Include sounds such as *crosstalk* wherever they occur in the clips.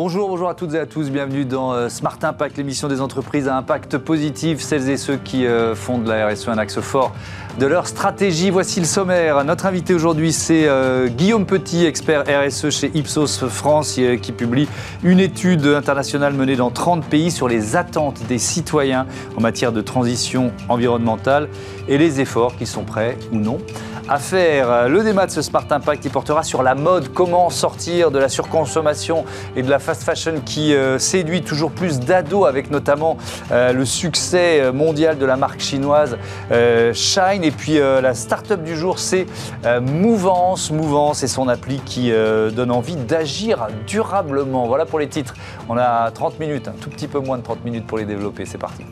Bonjour, bonjour à toutes et à tous. Bienvenue dans euh, Smart Impact, l'émission des entreprises à impact positif. Celles et ceux qui euh, font de la RSE un axe fort de leur stratégie. Voici le sommaire. Notre invité aujourd'hui, c'est euh, Guillaume Petit, expert RSE chez Ipsos France, qui publie une étude internationale menée dans 30 pays sur les attentes des citoyens en matière de transition environnementale et les efforts qui sont prêts ou non à faire. Le débat de ce Smart Impact qui portera sur la mode, comment sortir de la surconsommation et de la fast fashion qui euh, séduit toujours plus d'ados avec notamment euh, le succès mondial de la marque chinoise euh, Shine. Et puis la start-up du jour, c'est Mouvance. Mouvance et son appli qui donne envie d'agir durablement. Voilà pour les titres. On a 30 minutes, un tout petit peu moins de 30 minutes pour les développer. C'est parti.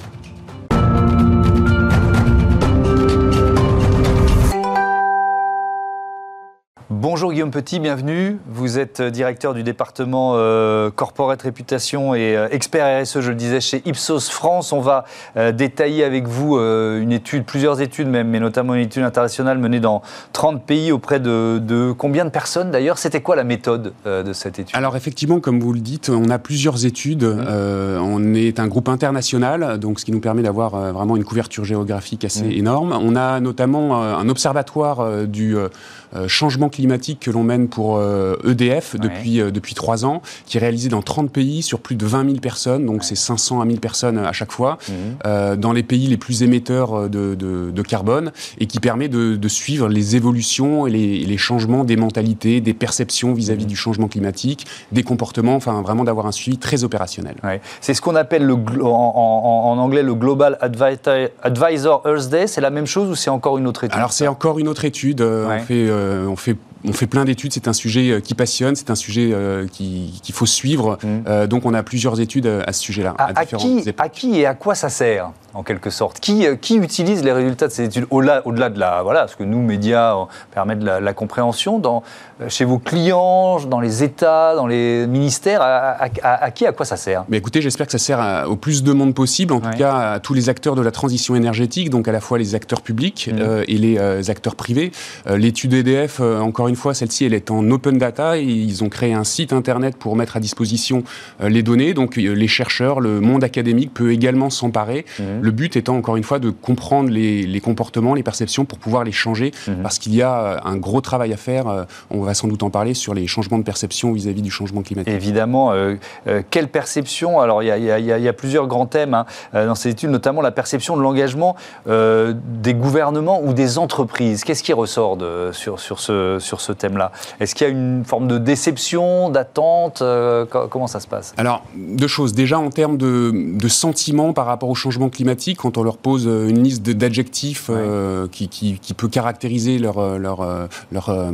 Bonjour Guillaume Petit, bienvenue. Vous êtes directeur du département euh, Corporate Réputation et euh, expert RSE, je le disais, chez Ipsos France. On va euh, détailler avec vous une étude, plusieurs études même, mais notamment une étude internationale menée dans 30 pays auprès de, combien de personnes d'ailleurs? C'était quoi la méthode de cette étude? Alors effectivement, comme vous le dites, on a plusieurs études. Mmh. on est un groupe international, donc ce qui nous permet d'avoir vraiment une couverture géographique assez mmh. énorme. On a notamment un observatoire du euh, changement climatique que l'on mène pour EDF euh, e depuis, euh, depuis trois ans, qui est réalisé dans 30 pays sur plus de 20 000 personnes, donc c'est 500 à 1000 personnes à chaque fois, mhm. dans les pays les plus émetteurs de, de, carbone, et qui permet de, de, suivre les évolutions et les, les, changements des mentalités, des perceptions vis-à-vis mhm. du changement climatique, des comportements, enfin vraiment d'avoir un suivi très opérationnel. C'est ce qu'on appelle le, en, en, anglais le Global Advisor Earth Day, c'est la même chose ou c'est encore une autre étude Alors c'est encore une autre étude, on fait euh, on fait on fait plein d'études, c'est un sujet euh, qui passionne, c'est un sujet euh, qu'il faut suivre. Mmh. donc on a plusieurs études à ce sujet-là. À, qui, à, qui, et à quoi ça sert, en quelque sorte? Qui, qui utilise les résultats de ces études au-delà au -delà de la... Voilà, ce que nous, médias, permettent de la, compréhension. Dans, chez vos clients, dans les États, dans les ministères, à, qui, à quoi ça sert? Mais Écoutez, j'espère que ça sert au plus de monde possible, en tout cas à tous les acteurs de la transition énergétique, donc à la fois les acteurs publics mmh. et les acteurs privés. L'étude EDF, encore une fois, celle-ci, elle est en open data. Et ils ont créé un site internet pour mettre à disposition euh, les données. Donc, euh, les chercheurs, le monde académique peut également s'emparer. Mmh. Le but étant, encore une fois, de comprendre les, comportements, les perceptions pour pouvoir les changer. Mmh. Parce qu'il y a euh, un gros travail à faire. On va sans doute en parler sur les changements de perception vis-à-vis du changement climatique. Évidemment. quelle perception? Alors, il y, a plusieurs grands thèmes hein, dans ces études, notamment la perception de l'engagement des gouvernements ou des entreprises. Qu'est-ce qui ressort de, sur, sur ce, sur ce thème-là. Est-ce qu'il y a une forme de déception, d'attente euh, Comment ça se passe? Alors, deux choses. Déjà, en termes de, de sentiments par rapport au changement climatique, quand on leur pose euh, une liste d'adjectifs euh, qui, qui, qui, peut caractériser leur, leur, leur leur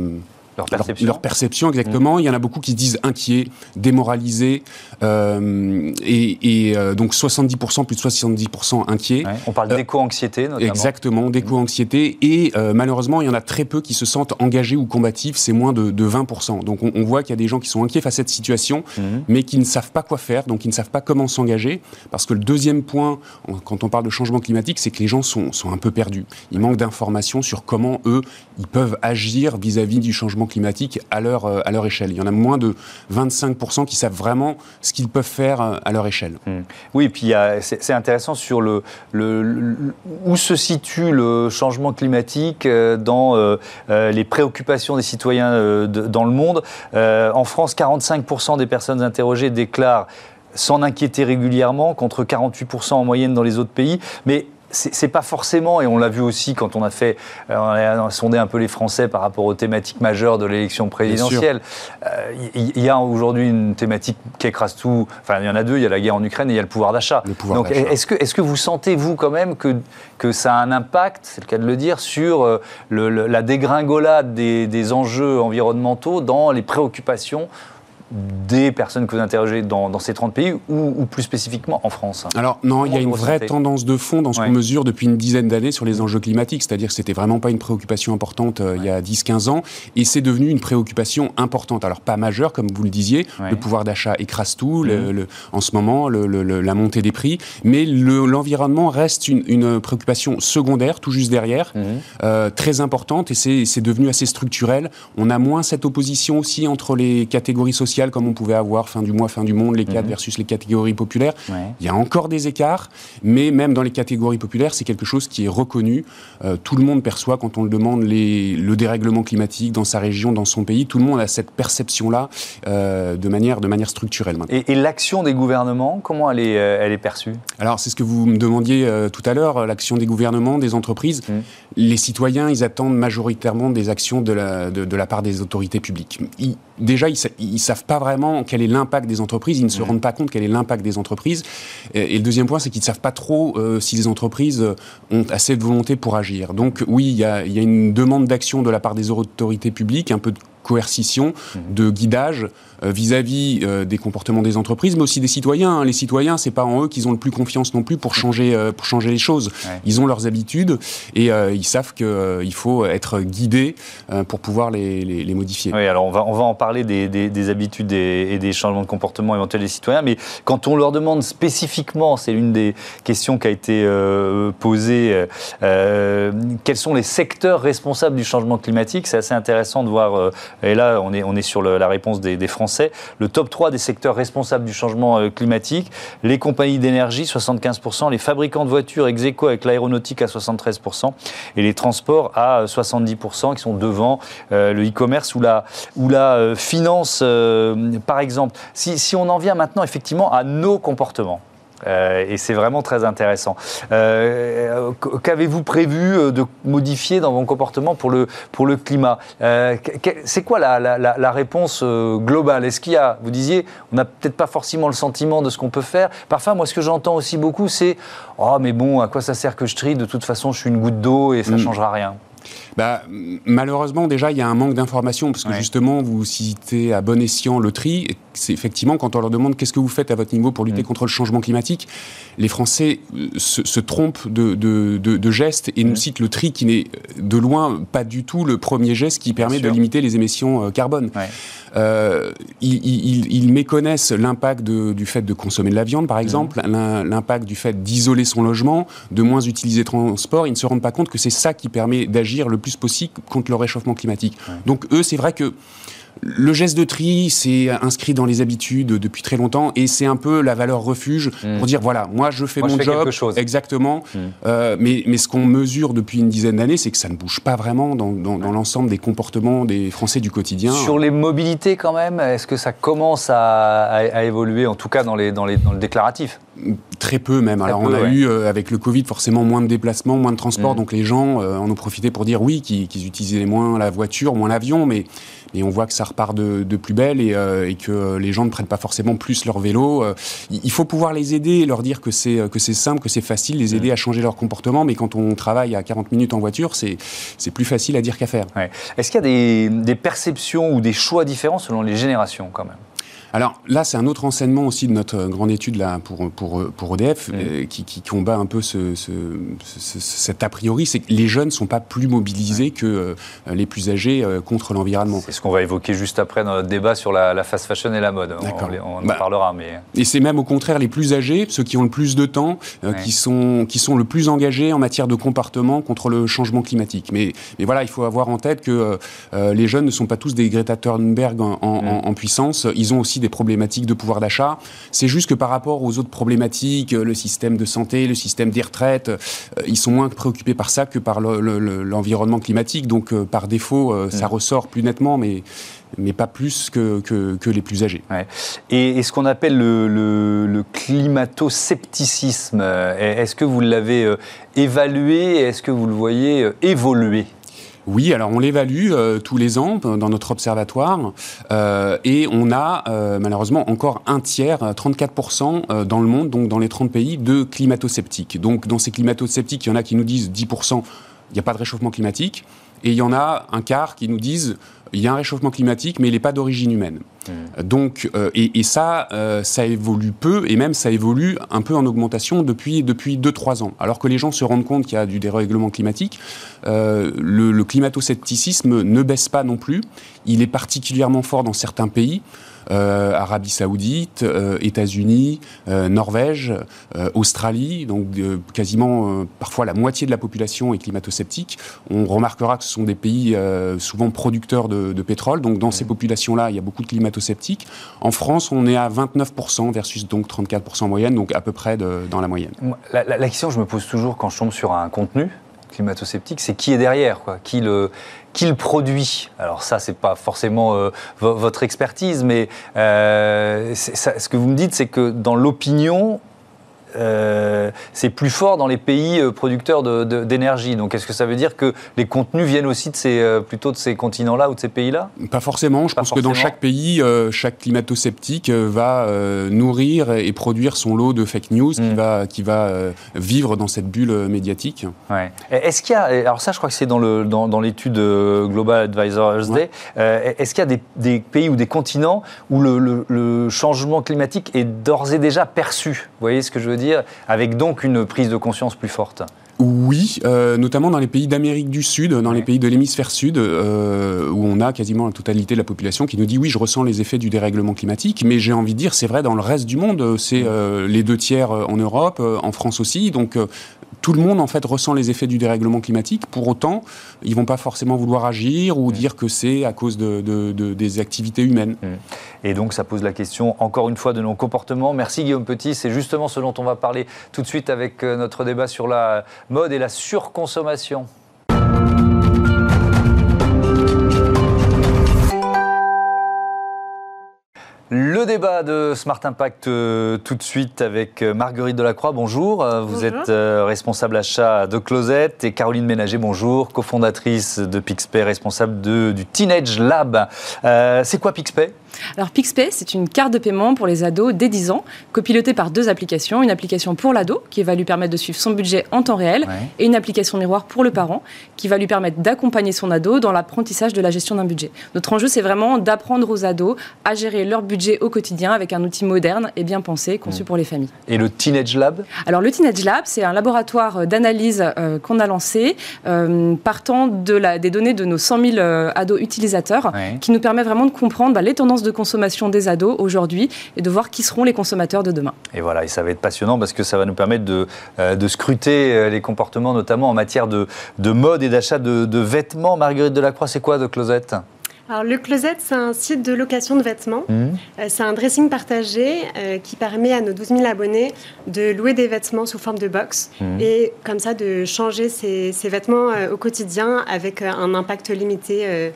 perception. Leur, perception, exactement. Il y en a beaucoup qui se disent inquiets, démoralisés, euh, et, et euh, donc 70%, plus de 70% inquiets. On parle euh, d'éco-anxiété, notamment. Exactement, d'éco-anxiété. Et euh, malheureusement, il y en a très peu qui se sentent engagés ou combatifs, c'est moins de, de, 20%. Donc on, on voit qu'il y a des gens qui sont inquiets face à cette situation, mhm. mais qui ne savent pas quoi faire, donc ils ne savent pas comment s'engager. Parce que le deuxième point, quand on parle de changement climatique, c'est que les gens sont, sont un peu perdus. Ils manquent d'informations sur comment, eux, ils peuvent agir vis-à-vis -vis du changement climatique à leur, euh, à leur échelle. Il y en a moins de 25% qui savent vraiment ce qu'ils peuvent faire euh, à leur échelle. Hmm. Oui, et puis c'est intéressant sur le, où se situe le changement climatique euh, dans les préoccupations des citoyens dans le monde. en France, 45% des personnes interrogées déclarent s'en inquiéter régulièrement, contre 48% en moyenne dans les autres pays. Mais c'est pas forcément, et on l'a vu aussi quand on a fait, euh, on a sondé un peu les Français par rapport aux thématiques majeures de l'élection présidentielle. Il euh, y, a aujourd'hui une thématique qui écrase tout. Enfin, il y en a deux. Il y a la guerre en Ukraine et il y a le pouvoir d'achat. Donc, est-ce que, est-ce que vous sentez vous quand même que que ça a un impact, c'est le cas de le dire, sur euh, la dégringolade des, des enjeux environnementaux dans les préoccupations des personnes que vous interrogez dans, ces 30 pays ou, plus spécifiquement en France? Alors non, il y a une vraie tendance de fond dans ce qu'on mesure depuis une dizaine d'années sur les enjeux climatiques, c'est-à-dire que c'était vraiment pas une préoccupation importante euh, il y a 10-15 ans. Et c'est devenu une préoccupation importante. Alors pas majeure comme vous le disiez, le pouvoir d'achat écrase tout. Le, en ce moment, la montée des prix, mais l'environnement reste une, préoccupation secondaire, tout juste derrière, mhm. euh, très importante. Et c'est devenu assez structurel. On a moins cette opposition aussi entre les catégories sociales sociales comme on pouvait avoir fin du mois, fin du monde, les cadres mhm. versus les catégories populaires. Il y a encore des écarts, mais même dans les catégories populaires, c'est quelque chose qui est reconnu. Euh, tout le monde perçoit quand on le demande les, le dérèglement climatique dans sa région, dans son pays. Tout le monde a cette perception-là euh, de, manière, de manière structurelle. Et, et l'action des gouvernements, comment elle est, elle est perçue? Alors, c'est ce que vous me demandiez tout à l'heure, l'action des gouvernements, des entreprises. Mhm. Les citoyens, ils attendent majoritairement des actions de la, de, la part des autorités publiques. déjà, ils ne savent pas vraiment quel est l'impact des entreprises, ils ne se rendent pas compte quel est l'impact des entreprises. Et, le deuxième point, c'est qu'ils ne savent pas trop euh, si les entreprises ont assez de volonté pour agir. Donc oui, il y a, y a une demande d'action de la part des autorités publiques, un peu de coercition, mhm. de guidage euh, vis-à-vis euh, des comportements des entreprises, mais aussi des citoyens. Hein. Les citoyens, c'est pas en eux qu'ils ont le plus confiance non plus pour changer, euh, pour changer les choses. Ils ont leurs habitudes et ils savent qu'il faut être guidé pour pouvoir les, les, modifier. Oui, alors on va, on va en parler des, des, habitudes et, des changements de comportement éventuels des citoyens, mais quand on leur demande spécifiquement, c'est l'une des questions qui a été posée, quels sont les secteurs responsables du changement climatique, c'est assez intéressant de voir, et là on est, on est sur la réponse des, des Français le top 3 des secteurs responsables du changement euh, climatique, les compagnies d'énergie, 75%, les fabricants de voitures ex aequo avec l'aéronautique à 73%, et les transports à 70%, euh, qui sont devant euh, le e-commerce ou la finance, par exemple. si on en vient maintenant effectivement à nos comportements, euh, et c'est vraiment très intéressant. Euh, qu'avez-vous prévu euh, de modifier dans vos comportements pour le, pour le climat? C'est quoi la, la, réponse globale? Est-ce qu'il y a, vous disiez, on n'a peut-être pas forcément le sentiment de ce qu'on peut faire? Parfois, moi, ce que j'entends aussi beaucoup, c'est Oh, mais bon, à quoi ça sert que je trie? De toute façon, je suis une goutte d'eau et ça ne mm. changera rien bah, Malheureusement, déjà, il y a un manque d'information, parce que justement, vous citez à bon escient le tri. C'est effectivement, quand on leur demande qu'est-ce que vous faites à votre niveau pour lutter mm. contre le changement climatique, les Français euh, se, trompent de, de, de, gestes et nous citent le tri qui n'est de loin pas du tout le premier geste qui permet de limiter les émissions euh, carbone. Euh, ils, méconnaissent l'impact du fait de consommer de la viande, par mm. exemple, l'impact du fait d'isoler son logement, de moins utiliser le transport. Ils ne se rendent pas compte que c'est ça qui permet d'agir le plus possible contre le réchauffement climatique. Donc eux, c'est vrai que le geste de tri, c'est inscrit dans les habitudes depuis très longtemps et c'est un peu la valeur refuge hmm. pour dire voilà, moi je fais mon job. Exactement. Hmm. Euh, mais, mais ce qu'on mesure depuis une dizaine d'années, c'est que ça ne bouge pas vraiment dans, l'ensemble des comportements des Français du quotidien. Sur les mobilités, quand même, est-ce que ça commence à, évoluer, en tout cas dans, les, dans, les, dans le déclaratif? Très peu même. Alors on a eu euh, avec le Covid forcément moins de déplacements, moins de transports, hmm. donc les gens euh, en ont profité pour dire oui qu'ils utilisaient moins la voiture, moins l'avion, mais on voit que ça repart de, plus belle euh, et, que les gens ne prennent pas forcément plus leur vélo. Il faut pouvoir les aider et leur dire que c'est simple, que c'est facile, les aider à changer leur comportement. Mais quand on travaille à 40 minutes en voiture, c'est c'est plus facile à dire qu'à faire. Est-ce qu'il y a des, des perceptions ou des choix différents selon les générations quand même? Alors là, c'est un autre enseignement aussi de notre grande étude là, pour, pour, pour EDF euh, qui, qui, combat un peu ce, ce, cet a priori, c'est que les jeunes ne sont pas plus mobilisés que euh, les plus âgés euh, contre l'environnement. C'est ce qu'on va évoquer juste après dans notre débat sur la, fast fashion et la mode. On, en bah, parlera. Mais... Et c'est même au contraire les plus âgés, ceux qui ont le plus de temps, qui, sont, qui sont le plus engagés en matière de comportement contre le changement climatique. Mais, mais voilà, il faut avoir en tête que les jeunes ne sont pas tous des Greta Thunberg en, en puissance. Ils ont aussi des problématiques de pouvoir d'achat. C'est juste que par rapport aux autres problématiques, euh, le système de santé, le système des retraites, euh, ils sont moins préoccupés par ça que par l'environnement climatique. Donc euh, par défaut, ça mm. ressort plus nettement, mais mais pas plus que, que, les plus âgés. Et, ce qu'on appelle le, le, le climato-scepticisme, est-ce que vous l'avez évalué Est-ce que vous le voyez évoluer? Oui, alors on l'évalue euh, tous les ans dans notre observatoire euh, et on a euh, malheureusement encore un tiers, 34% dans le monde, donc dans les 30 pays, de climato-sceptiques. Donc dans ces climato-sceptiques, il y en a qui nous disent 10%, il n'y a pas de réchauffement climatique, et il y en a un quart qui nous disent il y a un réchauffement climatique, mais il n'est pas d'origine humaine. Mmh. Donc, euh, et, ça, euh, ça évolue peu, et même ça évolue un peu en augmentation depuis, depuis 2-3 ans. Alors que les gens se rendent compte qu'il y a du dérèglement climatique, euh, le, climato-scepticisme ne baisse pas non plus. Il est particulièrement fort dans certains pays. Arabie Saoudite, États-Unis, Norvège, Australie, donc quasiment parfois la moitié de la population est climato-sceptique. On remarquera que ce sont des pays souvent producteurs de, pétrole, donc dans ces populations-là, il y a beaucoup de climato-sceptiques. En France, on est à 29% versus donc 34% moyenne, donc à peu près dans la moyenne. La, la, question que je me pose toujours quand je tombe sur un contenu climato-sceptique, c'est qui est derrière, quoi, qui le, qui le produit. Alors ça, c'est pas forcément euh, votre expertise, mais euh, ce que vous me dites, c'est que dans l'opinion, euh, c'est plus fort dans les pays euh, producteurs d'énergie. Donc est-ce que ça veut dire que les contenus viennent aussi de ces, euh, plutôt de ces continents-là ou de ces pays-là? Pas forcément. Je pense que dans chaque pays, chaque climato-sceptique va nourrir et produire son lot de fake news qui hmm. va, qui va vivre dans cette bulle médiatique. Ouais. Est-ce qu'il y a, alors ça je crois que c'est dans l'étude dans, Global Advisors Day, est-ce qu'il y a des, des, pays ou des continents où le, le, le changement climatique est d'ores et déjà perçu? Vous voyez ce que je veux dire? Avec donc une prise de conscience plus forte. Oui, euh, notamment dans les pays d'Amérique du Sud, dans les pays de l'hémisphère sud, euh, où on a quasiment la totalité de la population qui nous dit oui, je ressens les effets du dérèglement climatique, mais j'ai envie de dire c'est vrai dans le reste du monde, c'est euh, les deux tiers en Europe, en France aussi, donc tout le monde en fait ressent les effets du dérèglement climatique. Pour autant, ils vont pas forcément vouloir agir ou dire que c'est à cause de, des activités humaines. Mmh. Et donc ça pose la question encore une fois de nos comportements. Merci Guillaume Petit, c'est justement ce dont on va parler tout de suite avec euh, notre débat sur la mode et la surconsommation. Le débat de Smart Impact euh, tout de suite avec euh, Marguerite Delacroix, bonjour. Euh, vous êtes responsable achat de Closette et Caroline Ménager, bonjour, cofondatrice de Pixpay, responsable du Teenage Lab. C'est quoi Pixpay? Alors PixPay, c'est une carte de paiement pour les ados dès 10 ans, copilotée par deux applications. Une application pour l'ado, qui va lui permettre de suivre son budget en temps réel, et une application miroir pour le parent, qui va lui permettre d'accompagner son ado dans l'apprentissage de la gestion d'un budget. Notre enjeu, c'est vraiment d'apprendre aux ados à gérer leur budget au quotidien avec un outil moderne et bien pensé, conçu pour les familles. Et le Teenage Lab? Alors le Teenage Lab, c'est un laboratoire d'analyse euh, qu'on a lancé, euh, partant de la, des données de nos 100 000 euh, ados utilisateurs, qui nous permet vraiment de comprendre bah, les tendances de consommation des ados aujourd'hui et de voir qui seront les consommateurs de demain. Et voilà, et ça va être passionnant parce que ça va nous permettre de, euh, de scruter euh, les comportements, notamment en matière de, de mode et d'achat de, de, vêtements. Marguerite Delacroix, c'est quoi de Closet? Alors, le Closet, c'est un site de location de vêtements. Mmh. Euh, c'est un dressing partagé qui permet à nos 12 000 abonnés de louer des vêtements sous forme de box mmh. et comme ça de changer ses, vêtements au quotidien avec un impact limité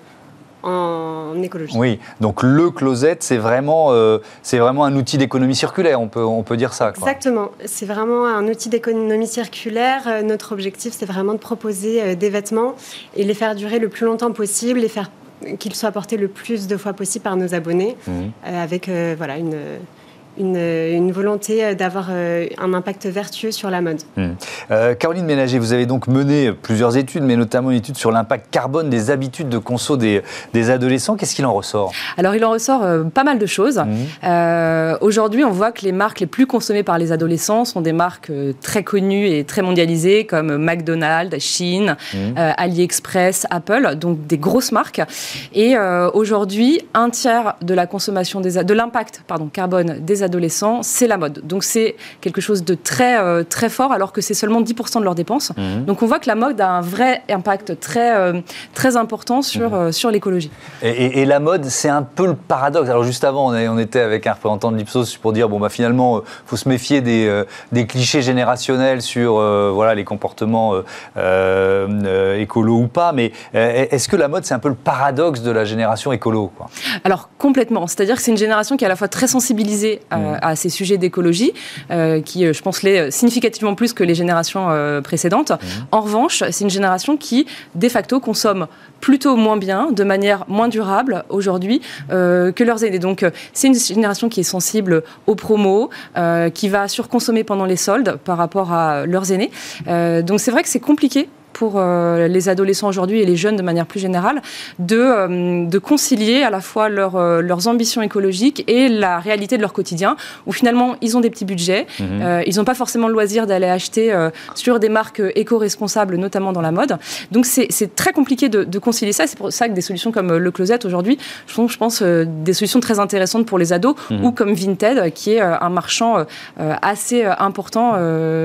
en écologie. Oui, donc le closet, c'est vraiment, euh, c'est vraiment un outil d'économie circulaire, on peut, on peut dire ça. Exactement, c'est vraiment un outil d'économie circulaire. Euh, notre objectif, c'est vraiment de proposer euh, des vêtements et les faire durer le plus longtemps possible, les faire qu'ils soient portés le plus de fois possible par nos abonnés, mmh. avec voilà une une, volonté euh, d'avoir euh, un impact vertueux sur la mode. Hmm. Euh, Caroline Ménager, vous avez donc mené plusieurs études, mais notamment une étude sur l'impact carbone des habitudes de conso des, des adolescents. Qu'est-ce qu'il en ressort? Alors, il en ressort pas mal de choses. Hmm. Aujourd'hui, on voit que les marques les plus consommées par les adolescents sont des marques très connues et très mondialisées, comme McDonald's, Shein, hmm. AliExpress, Apple, donc des grosses marques. Et aujourd'hui, un tiers de la consommation des, de l'impact pardon, carbone des adolescents, c'est la mode. Donc c'est quelque chose de très, euh, très fort, alors que c'est seulement 10% de leurs dépenses. Mhm. Donc on voit que la mode a un vrai impact très, euh, très important sur, mhm. euh, sur l'écologie. Et, la mode, c'est un peu le paradoxe. Alors juste avant, on, on était avec un représentant de l'Ipsos pour dire, bon, bah, finalement, il faut se méfier des, des clichés générationnels sur voilà, les comportements écolo ou pas. Mais est-ce que la mode, c'est un peu le paradoxe de la génération écolo quoi? Alors complètement. C'est-à-dire que c'est une génération qui est à la fois très sensibilisée à euh, à ces sujets d'écologie, euh, qui, euh, je pense, l'est significativement plus que les générations précédentes. En revanche, c'est une génération qui, de facto, consomme plutôt moins bien, de manière moins durable aujourd'hui que leurs aînés. Donc c'est une génération qui est sensible aux promos, qui va surconsommer pendant les soldes par rapport à leurs aînés. donc c'est vrai que c'est compliqué pour les adolescents aujourd'hui et les jeunes de manière plus générale de, de concilier à la fois leurs ambitions écologiques et la réalité de leur quotidien, où finalement ils ont des petits budgets, mhm. ils n'ont pas forcément le loisir d'aller acheter sur des marques éco-responsables, notamment dans la mode. Donc c'est très compliqué de, de concilier ça. C'est pour ça que des solutions comme le Closet aujourd'hui sont, je pense, des solutions très intéressantes pour les ados, mhm. ou comme Vinted, qui est un marchand assez important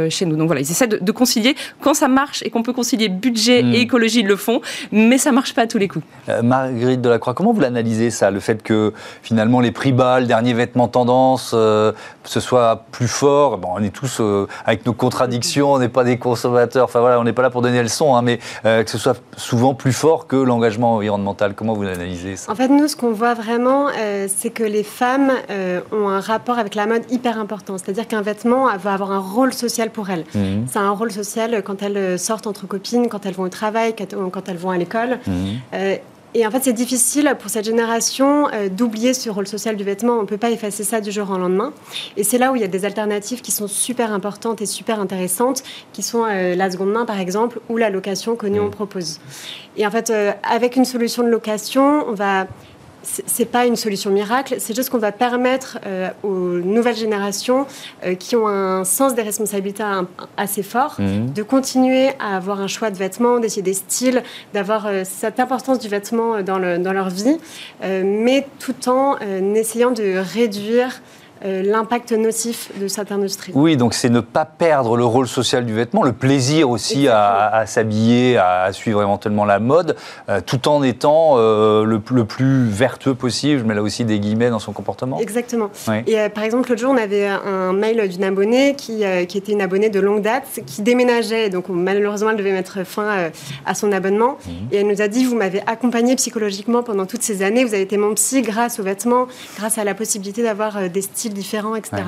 chez nous. Donc voilà, ils essaient de, concilier. Quand ça marche et qu'on peut concilier budget mhm. et écologie, le font, mais ça marche pas à tous les coups. Euh, Marguerite Delacroix, comment vous l'analysez ça, le fait que finalement les prix bas, le dernier vêtement tendance, euh, ce soit plus fort? Bon, on est tous euh, avec nos contradictions, on n'est pas des consommateurs, enfin voilà, on n'est pas là pour donner le son, hein, mais que ce soit souvent plus fort que l'engagement environnemental. Comment vous l'analysez ça? En fait, nous, ce qu'on voit vraiment, c'est que les femmes ont un rapport avec la mode hyper important. C'est-à-dire qu'un vêtement va avoir un rôle social pour elles. Mmh. Ça a un rôle social quand elles sortent entre copines, quand elles vont au travail, quand elles vont à l'école. Mmh. Et en fait, c'est difficile pour cette génération euh, d'oublier ce rôle social du vêtement. On ne peut pas effacer ça du jour au lendemain. Et c'est là où il y a des alternatives qui sont super importantes et super intéressantes, qui sont euh, la seconde main, par exemple, ou la location que nous, on mmh. propose. Et en fait, euh, avec une solution de location, on va c'est pas une solution miracle, c'est juste qu'on va permettre euh, aux nouvelles générations euh, qui ont un sens des responsabilités assez fort mhm. de continuer à avoir un choix de vêtements, d'essayer des styles, d'avoir euh, cette importance du vêtement dans, le, dans leur vie, mais tout en essayant de réduire euh, l'impact nocif de cette industrie. Oui, donc c'est ne pas perdre le rôle social du vêtement, le plaisir aussi à, s'habiller, à, suivre éventuellement la mode, euh, tout en étant euh, le, plus vertueux possible, je mets là aussi des guillemets dans son comportement. Exactement. Et par exemple, l'autre jour, on avait un mail d'une abonnée qui, qui, était une abonnée de longue date, qui déménageait, donc malheureusement, elle devait mettre fin à son abonnement. Mhm. Et elle nous a dit, vous m'avez accompagnée psychologiquement pendant toutes ces années, vous avez été mon psy grâce aux vêtements, grâce à la possibilité d'avoir des styles différents, etc.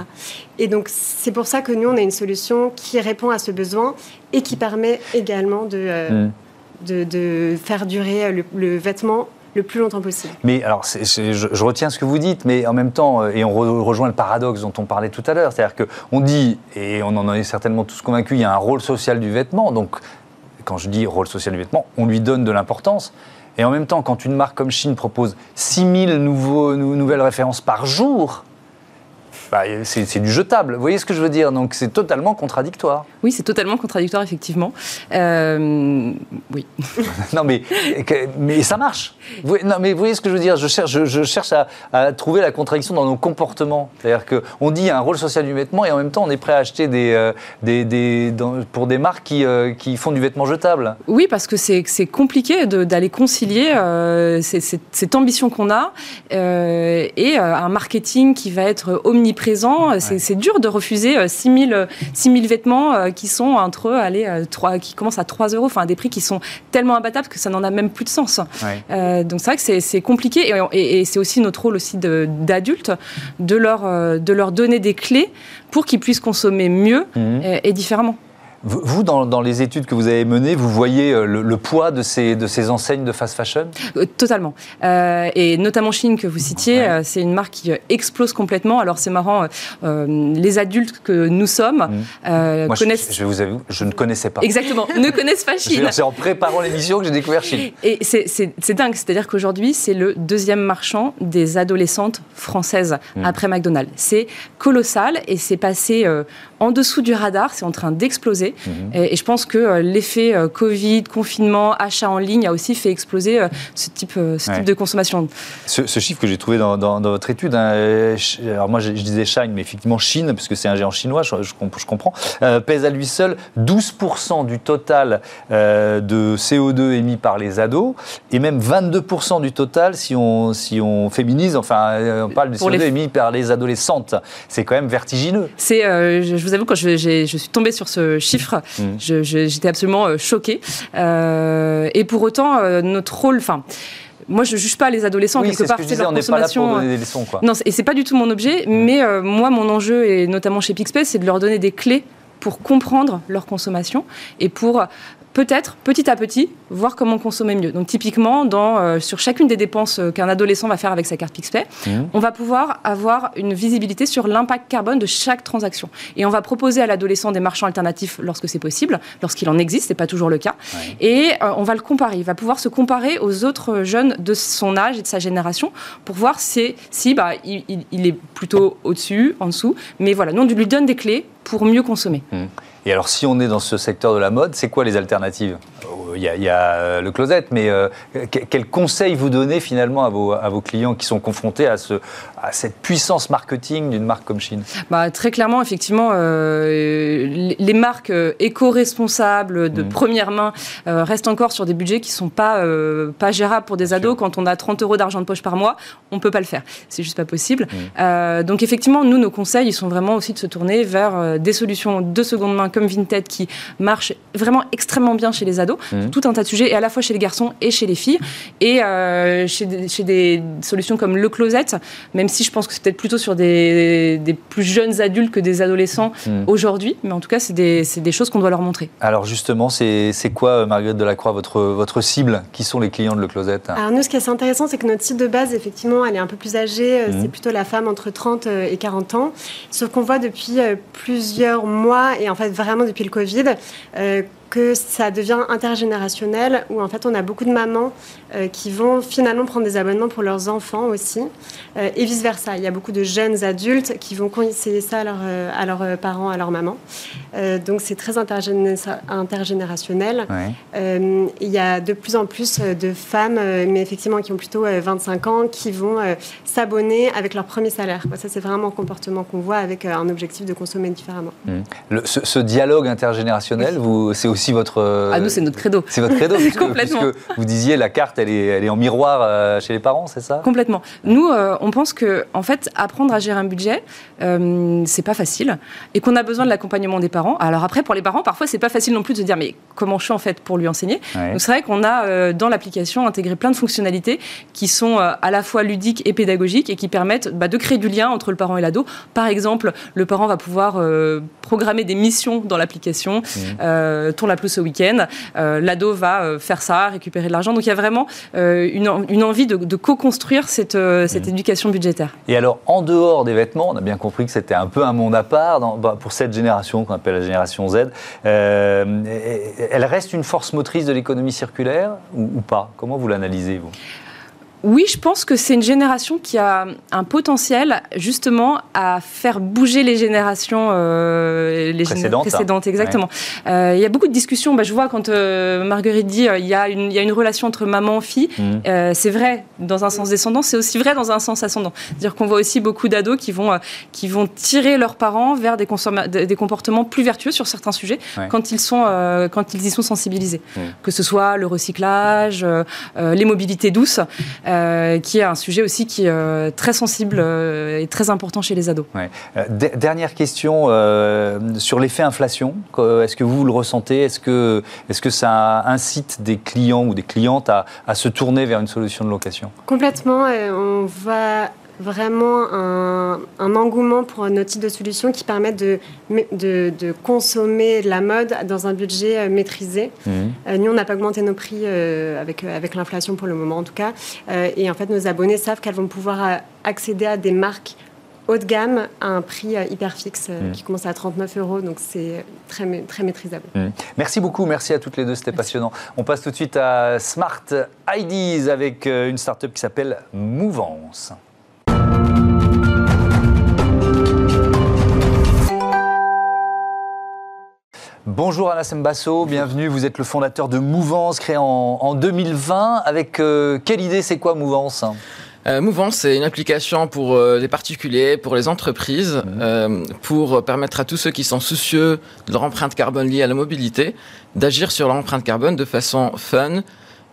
Et donc, c'est pour ça que nous, on a une solution qui répond à ce besoin et qui permet également de, euh, mm. de, faire durer le, vêtement le plus longtemps possible. Mais alors, je, retiens ce que vous dites, mais en même temps, euh, et on rejoint le paradoxe dont on parlait tout à l'heure, c'est-à-dire qu'on dit, et on en est certainement tous convaincus, il y a un rôle social du vêtement, donc quand je dis rôle social du vêtement, on lui donne de l'importance. Et en même temps, quand une marque comme Chine propose 6000 nouveaux, nouvelles références par jour, bah, c'est du jetable. Vous voyez ce que je veux dire? Donc c'est totalement contradictoire. Oui, c'est totalement contradictoire, effectivement. Euh, oui. *laughs* non, mais, mais ça marche. non, mais vous voyez ce que je veux dire? Je cherche, je, cherche à, trouver la contradiction dans nos comportements. C'est-à-dire qu'on dit un rôle social du vêtement et en même temps on est prêt à acheter des, euh, des, des pour des marques qui, euh, qui, font du vêtement jetable. Oui, parce que c'est compliqué d'aller concilier cette ambition qu'on a et un marketing qui va être omniprésent présent. C'est dur de refuser 6000 euh, 6000 vêtements euh, qui sont entre allez, 3, euh, qui commencent à 3 euros, enfin des prix qui sont tellement imbattables que ça n'en a même plus de sens. donc c'est vrai que c'est compliqué et, c'est aussi notre rôle aussi d'adultes de, leur, de leur donner des clés pour qu'ils puissent consommer mieux mmh. et différemment. Vous, dans, les études que vous avez menées, vous voyez euh, le, poids de ces, de ces enseignes de fast fashion? Euh, Totalement. Euh, et notamment Chine que vous citiez, c'est une marque qui explose complètement. Alors c'est marrant, les adultes que nous sommes Moi, connaissent... Je, vous ne connaissais pas. Exactement, ne connaissent pas Chine. *laughs* C'est en préparant l'émission que j'ai découvert Chine. Et c'est dingue, c'est-à-dire qu'aujourd'hui, c'est le deuxième marchand des adolescentes françaises hmm. après McDonald's. C'est colossal et c'est passé en dessous du radar, c'est en train d'exploser. Mhm. Et, je pense que euh, l'effet euh, Covid, confinement, achat en ligne a aussi fait exploser euh, ce, type, ce type de consommation. Ce, chiffre que j'ai trouvé dans, votre étude, hein, alors moi je, disais Chine, mais effectivement Chine, puisque c'est un géant chinois, je, je, comprends, pèse à lui seul 12% du total de CO2 émis par les ados, et même 22% du total si on, si on féminise, enfin on parle du CO2 émis par les adolescentes. C'est quand même vertigineux. C'est, je, vous avoue, quand je, je suis tombée sur ce chiffre, mmh. j'étais absolument euh, choquée. Euh, et pour autant, euh, notre rôle, enfin moi, je ne juge pas les adolescents quelque part. C'est leur on consommation. Pas là pour donner des leçons, quoi. Non, et c'est pas du tout mon objet. Mmh. Mais moi, mon enjeu, et notamment chez Pixpay, c'est de leur donner des clés pour comprendre leur consommation et pour peut-être petit à petit voir comment consommer mieux. Donc typiquement, dans, euh, sur chacune des dépenses euh, qu'un adolescent va faire avec sa carte PixPay, mmh. on va pouvoir avoir une visibilité sur l'impact carbone de chaque transaction. Et on va proposer à l'adolescent des marchands alternatifs lorsque c'est possible, lorsqu'il en existe, c'est pas toujours le cas. Et euh, on va le comparer. Il va pouvoir se comparer aux autres jeunes de son âge et de sa génération pour voir si, si bah, il, il est plutôt au-dessus, en dessous. Mais voilà, nous on lui donne des clés pour mieux consommer. Mmh. Et alors, si on est dans ce secteur de la mode, c'est quoi les alternatives? Il y, a, euh, le closet, mais euh, quel conseil vous donnez finalement à vos, à vos clients qui sont confrontés à, ce, à cette puissance marketing d'une marque comme Chine bah, Très clairement, effectivement, euh, les marques éco-responsables de mmh. première main restent encore sur des budgets qui ne sont pas, pas gérables pour des ados. Quand on a 30 euros d'argent de poche par mois, on ne peut pas le faire. C'est juste pas possible. Mmh. donc effectivement, nous, nos conseils, ils sont vraiment aussi de se tourner vers des solutions de seconde main comme Vinted qui marchent vraiment extrêmement bien chez les ados. Mmh. Mmh. tout un tas de sujets, et à la fois chez les garçons et chez les filles. Et euh, chez, des, solutions comme le closet, même si je pense que c'est peut-être plutôt sur des, plus jeunes adultes que des adolescents mmh. aujourd'hui, mais en tout cas, c'est des, choses qu'on doit leur montrer. Alors justement, c'est quoi, euh, Marguerite Delacroix, votre, votre cible? Qui sont les clients de le closet? Alors nous, ce qui est assez intéressant, c'est que notre cible de base, effectivement, elle est un peu plus âgée, euh, c'est mmh. plutôt la femme entre 30 et 40 ans. Sauf qu'on voit depuis plusieurs mois, et en fait vraiment depuis le Covid, que ça devient intergénérationnel, où en fait on a beaucoup de mamans euh, qui vont finalement prendre des abonnements pour leurs enfants aussi, euh, et vice-versa. Il y a beaucoup de jeunes adultes qui vont conseiller ça à, euh, à leurs parents, à leurs mamans. donc c'est très intergénérationnel. il y a de plus en plus de femmes, mais effectivement qui ont plutôt 25 ans, qui vont s'abonner avec leur premier salaire. Ça c'est vraiment un comportement qu'on voit avec un objectif de consommer différemment. Mmh. ce, dialogue intergénérationnel, c'est aussi votre. Euh, ah, nous, c'est notre credo. C'est votre credo, *laughs* puisque, Complètement. vous disiez la carte, elle est, elle est en miroir euh, chez les parents, c'est ça? Complètement. Nous, euh, on pense que, en fait, apprendre à gérer un budget, c'est pas facile, et qu'on a besoin de l'accompagnement des parents. Alors après, pour les parents, parfois, c'est pas facile non plus de se dire, mais comment je fais en fait pour lui enseigner? Donc c'est vrai qu'on a dans l'application intégré plein de fonctionnalités qui sont à la fois ludiques et pédagogiques et qui permettent bah, de créer du lien entre le parent et l'ado. Par exemple, le parent va pouvoir programmer des missions dans l'application, mmh la plus ce week-end. Euh, l'ado va euh, faire ça, récupérer de l'argent. Donc il y a vraiment euh, une, envie de, co-construire cette, cette mmh. éducation budgétaire. Et alors, en dehors des vêtements, on a bien compris que c'était un peu un monde à part bah, pour cette génération qu'on appelle la génération Z. elle reste une force motrice de l'économie circulaire ou pas? Comment vous l'analysez, vous? Oui, je pense que c'est une génération qui a un potentiel justement à faire bouger les générations euh, les précédentes. exactement. Euh, il y a beaucoup de discussions. Bah, je vois quand euh, Marguerite dit il y, a une, y a une relation entre maman et fille. Mmh. c'est vrai dans un sens descendant, c'est aussi vrai dans un sens ascendant. C'est-à-dire qu'on voit aussi beaucoup d'ados qui vont qui vont tirer leurs parents vers des, des comportements plus vertueux sur certains sujets quand ils sont quand ils y sont sensibilisés. Mmh. Que ce soit le recyclage, les mobilités douces. Euh, qui est un sujet aussi qui est euh, très sensible euh, et très important chez les ados. dernière question sur l'effet inflation. Est-ce que vous le ressentez? Est-ce que, est que ça incite des clients ou des clientes à, à se tourner vers une solution de location? Complètement. On va vraiment un, engouement pour notre type de solution qui permettent de, de, consommer la mode dans un budget euh, maîtrisé. Mmh. Euh, nous, on n'a pas augmenté nos prix euh, avec, avec l'inflation pour le moment, en tout cas. et en fait, nos abonnés savent qu'elles vont pouvoir accéder à des marques haut de gamme à un prix hyper fixe mmh. qui commence à 39 euros, donc c'est très, très maîtrisable. Mmh. Merci beaucoup, merci à toutes les deux, c'était passionnant. On passe tout de suite à Smart IDs avec une startup qui s'appelle Mouvance. Bonjour Anna Sembasso, bienvenue. Vous êtes le fondateur de Mouvance, créé en, 2020. Avec euh, quelle idée, c'est quoi Mouvance? Euh, Mouvance, c'est une application pour euh, les particuliers, pour les entreprises, mmh. pour permettre à tous ceux qui sont soucieux de leur empreinte carbone liée à la mobilité d'agir sur leur empreinte carbone de façon fun,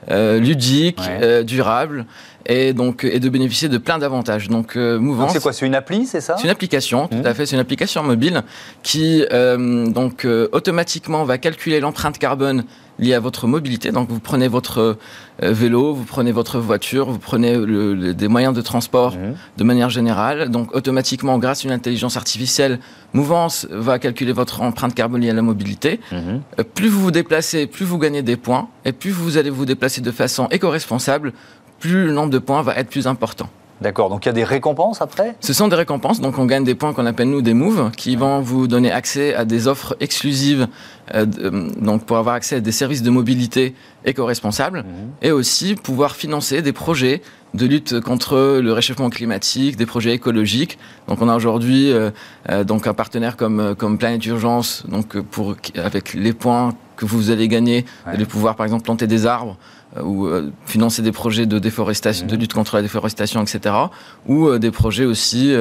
ludique, durable et donc et de bénéficier de plein d'avantages. Donc Mouvance. C'est quoi? C'est une appli, c'est ça? C'est une application, tout mmh. à fait. C'est une application mobile qui donc automatiquement va calculer l'empreinte carbone liées à votre mobilité. Donc vous prenez votre euh, vélo, vous prenez votre voiture, vous prenez des moyens de transport mhm. de manière générale. Donc automatiquement, grâce à une intelligence artificielle, Mouvance va calculer votre empreinte carbone liée à la mobilité. Euh, plus vous vous déplacez, plus vous gagnez des points. Et plus vous allez vous déplacer de façon éco-responsable, plus le nombre de points va être plus important. D'accord, donc il y a des récompenses après? Ce sont des récompenses, donc on gagne des points qu'on appelle nous des moves, qui vont vous donner accès à des offres exclusives, euh, euh, donc pour avoir accès à des services de mobilité éco-responsables, mhm. et aussi pouvoir financer des projets de lutte contre le réchauffement climatique, des projets écologiques. Donc on a aujourd'hui euh, donc un partenaire comme comme Planète Urgence, donc pour avec les points que vous allez gagner, de pouvoir par exemple planter des arbres ou euh, financer des projets de déforestation, de mmh. lutte contre la déforestation, etc. Ou euh, des projets aussi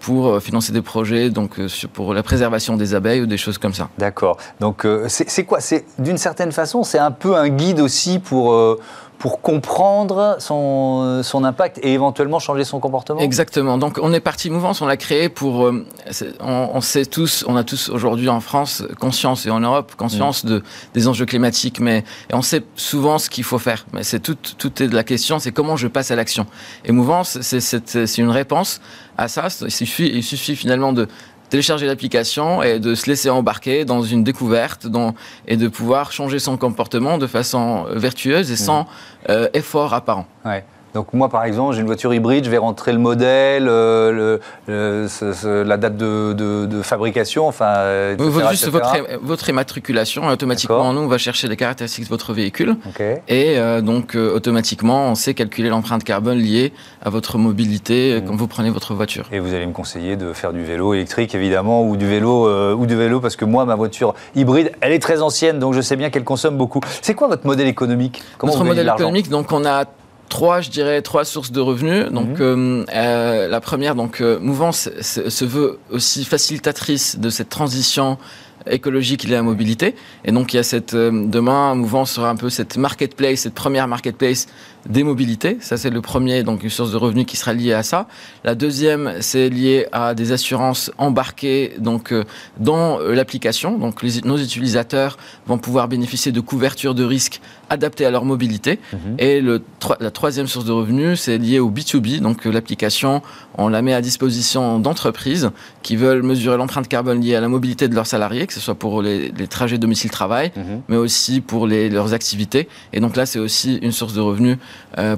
pour financer des projets donc pour la préservation des abeilles ou des choses comme ça. D'accord. Donc c'est quoi? C'est d'une certaine façon, c'est un peu un guide aussi pour pour comprendre son, son, impact et éventuellement changer son comportement Exactement. Donc on est parti mouvance, on l'a créé pour... Euh, on, sait tous, on a tous aujourd'hui en France conscience et en Europe conscience mm. de, des enjeux climatiques, mais on sait souvent ce qu'il faut faire. Mais c'est tout, tout est de la question, c'est comment je passe à l'action. Et mouvance, c'est une réponse à ça. Il suffit, il suffit finalement de télécharger l'application et de se laisser embarquer dans une découverte et de pouvoir changer son comportement de façon vertueuse et sans euh, effort apparent. Donc moi, par exemple, j'ai une voiture hybride, je vais rentrer le modèle, euh, le, la date de, fabrication, enfin, euh, Juste votre, votre, immatriculation, automatiquement, nous, on va chercher les caractéristiques de votre véhicule. Et euh, donc, automatiquement, on sait calculer l'empreinte carbone liée à votre mobilité mmh. quand vous prenez votre voiture. Et vous allez me conseiller de faire du vélo électrique, évidemment, ou du vélo, ou du vélo, parce que moi, ma voiture hybride, elle est très ancienne, donc je sais bien qu'elle consomme beaucoup. C'est quoi votre modèle économique? Comment Notre modèle économique, donc on a trois, je dirais, trois sources de revenus. Donc, mhm. euh, euh, la première, donc, euh, Mouvance se veut aussi facilitatrice de cette transition écologique liée à la mobilité. Et donc, il y a cette, demain, Mouvance sera un peu cette marketplace, cette première marketplace des mobilités. Ça, c'est le premier, donc une source de revenus qui sera liée à ça. La deuxième, c'est lié à des assurances embarquées donc euh, dans euh, l'application. Donc, nos utilisateurs vont pouvoir bénéficier de couverture de risques adaptées à leur mobilité. Mhm. Et le, la troisième source de revenus, c'est lié au B2B. Donc, euh, l'application, on la met à disposition d'entreprises qui veulent mesurer l'empreinte carbone liée à la mobilité de leurs salariés, que ce soit pour les, trajets domicile-travail, mhm. mais aussi pour les, leurs activités. Et donc là, c'est aussi une source de revenus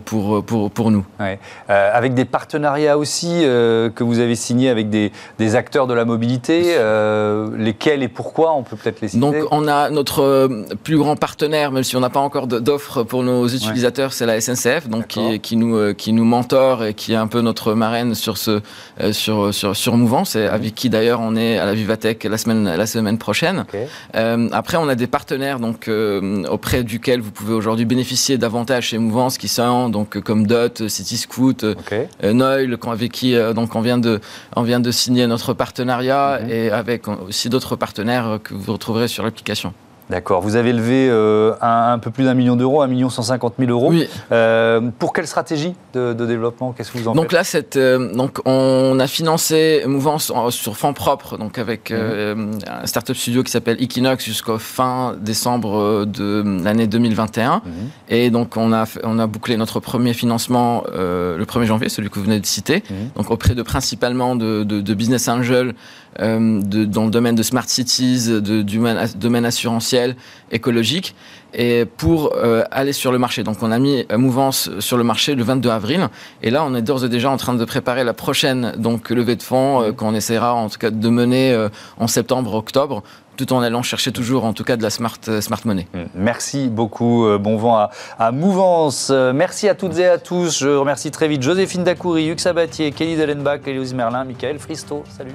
pour, pour, pour nous. Euh, avec des partenariats aussi euh, que vous avez signés avec des, des acteurs de la mobilité, lesquels et pourquoi On peut peut-être les citer? Donc on a notre plus grand partenaire, même si on n'a pas encore d'offres pour nos utilisateurs, c'est la SNCF, donc qui, qui, nous, qui nous mentor et qui est un peu notre marraine sur, ce, sur, sur, sur Mouvance, et avec qui d'ailleurs on est à la Vivatech la semaine, la semaine prochaine. après, on a des partenaires donc, auprès duquel vous pouvez aujourd'hui bénéficier davantage chez Mouvance qui sont donc comme Dot, City Scoot, okay. Euh, Noil, avec qui euh, donc on vient de on vient de signer notre partenariat mhm. et avec aussi d'autres partenaires que vous retrouverez sur l'application. D'accord. Vous avez levé euh, un, peu plus d'un million d'euros, un million cent cinquante mille euros. Oui. Euh, pour quelle stratégie de, développement? Qu'est-ce que vous en donc là, cette, euh, donc on a financé Mouvance sur fonds propres, donc avec mhm. un startup studio qui s'appelle Equinox jusqu'au fin décembre de l'année 2021. Mhm. Et donc on a on a bouclé notre premier financement le 1er janvier, celui que vous venez de citer. Mhm. Donc auprès de principalement de, de business angels de, dans le domaine de smart cities, du domaine assurantiel écologique et pour euh, aller sur le marché. Donc on a mis Mouvance sur le marché le 22 avril et là on est d'ores et déjà en train de préparer la prochaine donc levée de fonds euh, qu'on essaiera en tout cas de mener euh, en septembre octobre tout en allant chercher toujours en tout cas de la smart, smart money. Merci beaucoup, bon vent à, à Mouvance. Merci à toutes et à tous. Je remercie très vite Joséphine Dacoury, Hugh Sabatier, Kelly Dellenbach, Élise Merlin, Michael Fristo. Salut.